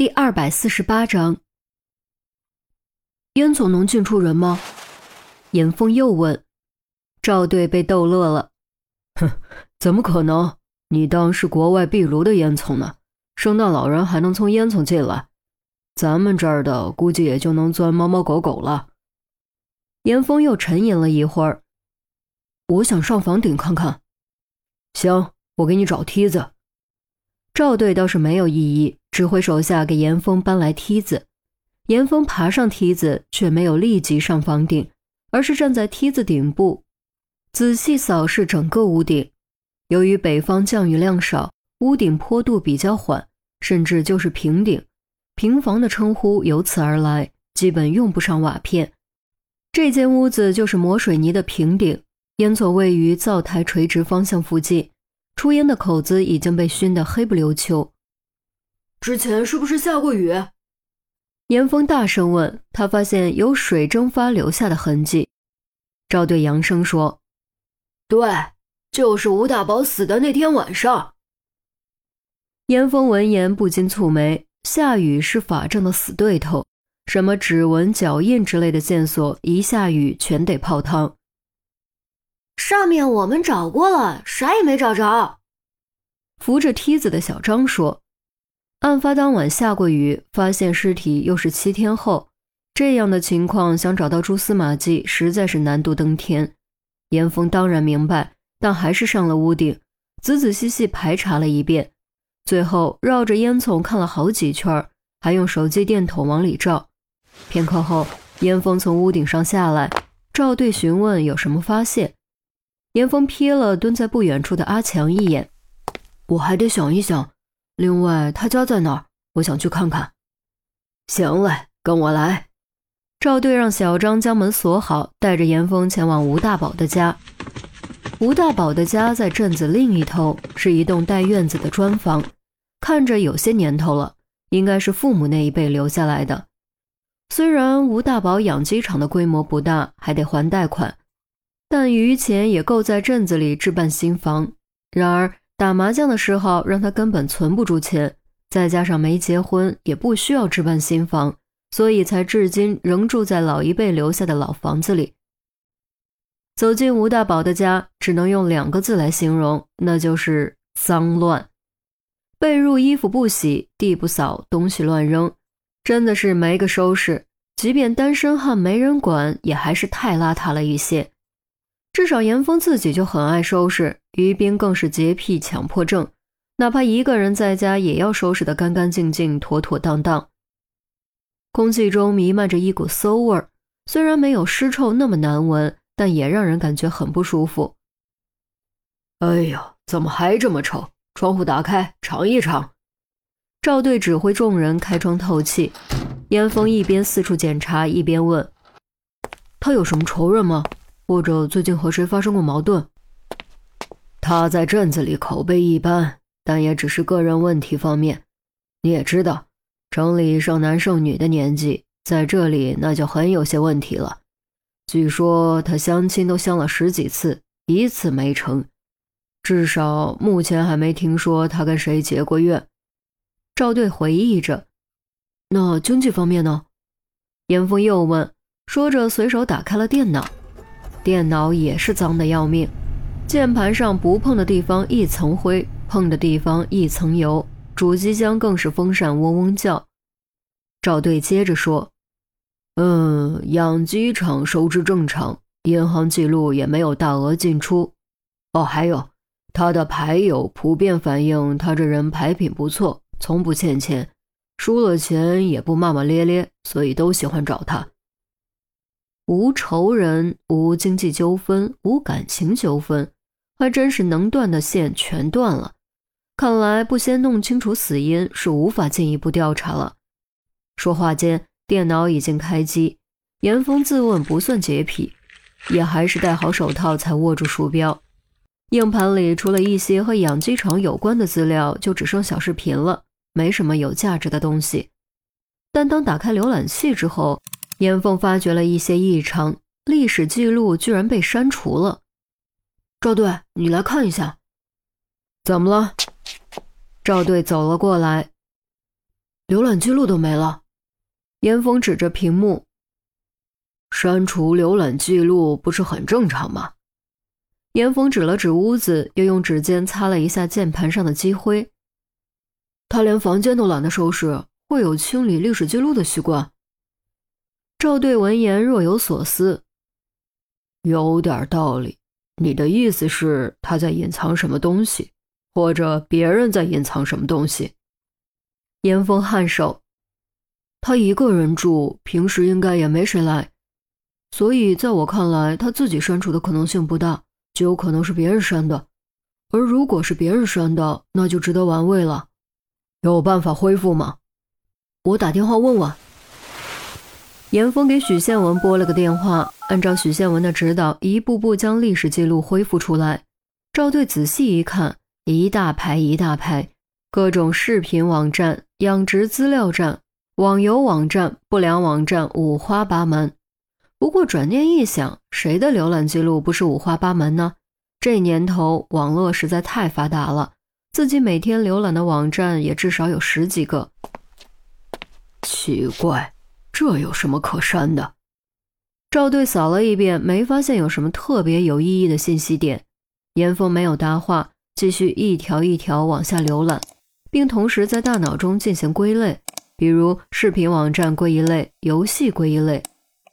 第二百四十八章，烟总能进出人吗？严峰又问。赵队被逗乐了，哼，怎么可能？你当是国外壁炉的烟囱呢？圣诞老人还能从烟囱进来，咱们这儿的估计也就能钻猫猫狗狗了。严峰又沉吟了一会儿，我想上房顶看看。行，我给你找梯子。赵队倒是没有异议，指挥手下给严峰搬来梯子。严峰爬上梯子，却没有立即上房顶，而是站在梯子顶部，仔细扫视整个屋顶。由于北方降雨量少，屋顶坡度比较缓，甚至就是平顶，平房的称呼由此而来，基本用不上瓦片。这间屋子就是磨水泥的平顶，烟囱位于灶台垂直方向附近。出烟的口子已经被熏得黑不溜秋。之前是不是下过雨？严峰大声问他，发现有水蒸发留下的痕迹。赵队扬声说：“对，就是吴大宝死的那天晚上。”严峰闻言不禁蹙眉：下雨是法证的死对头，什么指纹、脚印之类的线索，一下雨全得泡汤。上面我们找过了，啥也没找着。扶着梯子的小张说：“案发当晚下过雨，发现尸体又是七天后，这样的情况想找到蛛丝马迹，实在是难度登天。”严峰当然明白，但还是上了屋顶，仔仔细细排查了一遍，最后绕着烟囱看了好几圈，还用手机电筒往里照。片刻后，严峰从屋顶上下来，赵队询问有什么发现。严峰瞥了蹲在不远处的阿强一眼，我还得想一想。另外，他家在哪儿？我想去看看。行嘞，跟我来。赵队让小张将门锁好，带着严峰前往吴大宝的家。吴大宝的家在镇子另一头，是一栋带院子的砖房，看着有些年头了，应该是父母那一辈留下来的。虽然吴大宝养鸡场的规模不大，还得还贷款。但余钱也够在镇子里置办新房。然而打麻将的时候让他根本存不住钱，再加上没结婚，也不需要置办新房，所以才至今仍住在老一辈留下的老房子里。走进吴大宝的家，只能用两个字来形容，那就是脏乱。被褥衣服不洗，地不扫，东西乱扔，真的是没个收拾。即便单身汉没人管，也还是太邋遢了一些。至少严峰自己就很爱收拾，于斌更是洁癖强迫症，哪怕一个人在家也要收拾得干干净净、妥妥当当。空气中弥漫着一股馊味儿，虽然没有尸臭那么难闻，但也让人感觉很不舒服。哎呀，怎么还这么臭？窗户打开，尝一尝。赵队指挥众人开窗透气。严峰一边四处检查，一边问：“他有什么仇人吗？”或者最近和谁发生过矛盾？他在镇子里口碑一般，但也只是个人问题方面。你也知道，城里剩男剩女的年纪，在这里那就很有些问题了。据说他相亲都相了十几次，一次没成。至少目前还没听说他跟谁结过怨。赵队回忆着。那经济方面呢？严峰又问，说着随手打开了电脑。电脑也是脏的要命，键盘上不碰的地方一层灰，碰的地方一层油，主机箱更是风扇嗡嗡叫。赵队接着说：“嗯，养鸡场收支正常，银行记录也没有大额进出。哦，还有他的牌友普遍反映他这人牌品不错，从不欠钱，输了钱也不骂骂咧咧，所以都喜欢找他。”无仇人，无经济纠纷，无感情纠纷，还真是能断的线全断了。看来不先弄清楚死因，是无法进一步调查了。说话间，电脑已经开机。严峰自问不算洁癖，也还是戴好手套才握住鼠标。硬盘里除了一些和养鸡场有关的资料，就只剩小视频了，没什么有价值的东西。但当打开浏览器之后，严凤发觉了一些异常，历史记录居然被删除了。赵队，你来看一下，怎么了？赵队走了过来。浏览记录都没了。严峰指着屏幕，删除浏览记录不是很正常吗？严峰指了指屋子，又用指尖擦了一下键盘上的积灰。他连房间都懒得收拾，会有清理历史记录的习惯？赵队闻言若有所思，有点道理。你的意思是他在隐藏什么东西，或者别人在隐藏什么东西？严峰颔首。他一个人住，平时应该也没谁来，所以在我看来，他自己删除的可能性不大，就有可能是别人删的。而如果是别人删的，那就值得玩味了。有办法恢复吗？我打电话问问。严峰给许宪文拨了个电话，按照许宪文的指导，一步步将历史记录恢复出来。赵队仔细一看，一大排一大排，各种视频网站、养殖资料站、网游网站、不良网站，五花八门。不过转念一想，谁的浏览记录不是五花八门呢？这年头网络实在太发达了，自己每天浏览的网站也至少有十几个。奇怪。这有什么可删的？赵队扫了一遍，没发现有什么特别有意义的信息点。严峰没有搭话，继续一条一条往下浏览，并同时在大脑中进行归类，比如视频网站归一类，游戏归一类。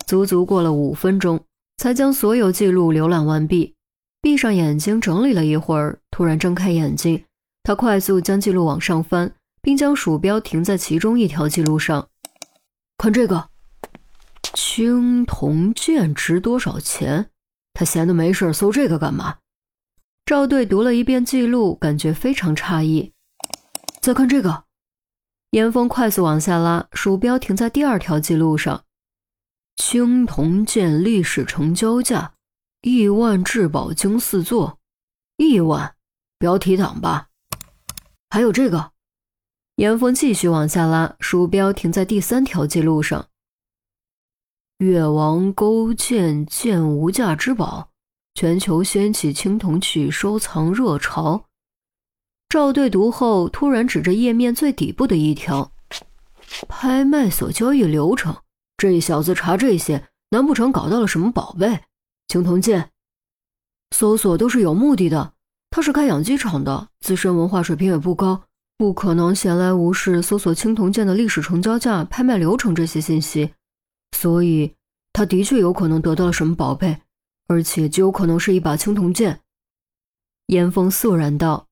足足过了五分钟，才将所有记录浏览完毕。闭上眼睛整理了一会儿，突然睁开眼睛，他快速将记录往上翻，并将鼠标停在其中一条记录上。看这个，青铜剑值多少钱？他闲的没事搜这个干嘛？赵队读了一遍记录，感觉非常诧异。再看这个，严峰快速往下拉，鼠标停在第二条记录上。青铜剑历史成交价：亿万至宝经四座，亿万，标题党吧？还有这个。严峰继续往下拉，鼠标停在第三条记录上。越王勾践剑无价之宝，全球掀起青铜器收藏热潮。赵队读后，突然指着页面最底部的一条：拍卖所交易流程。这小子查这些，难不成搞到了什么宝贝？青铜剑？搜索都是有目的的。他是开养鸡场的，自身文化水平也不高。不可能闲来无事搜索青铜剑的历史成交价、拍卖流程这些信息，所以他的确有可能得到了什么宝贝，而且极有可能是一把青铜剑。严峰肃然道。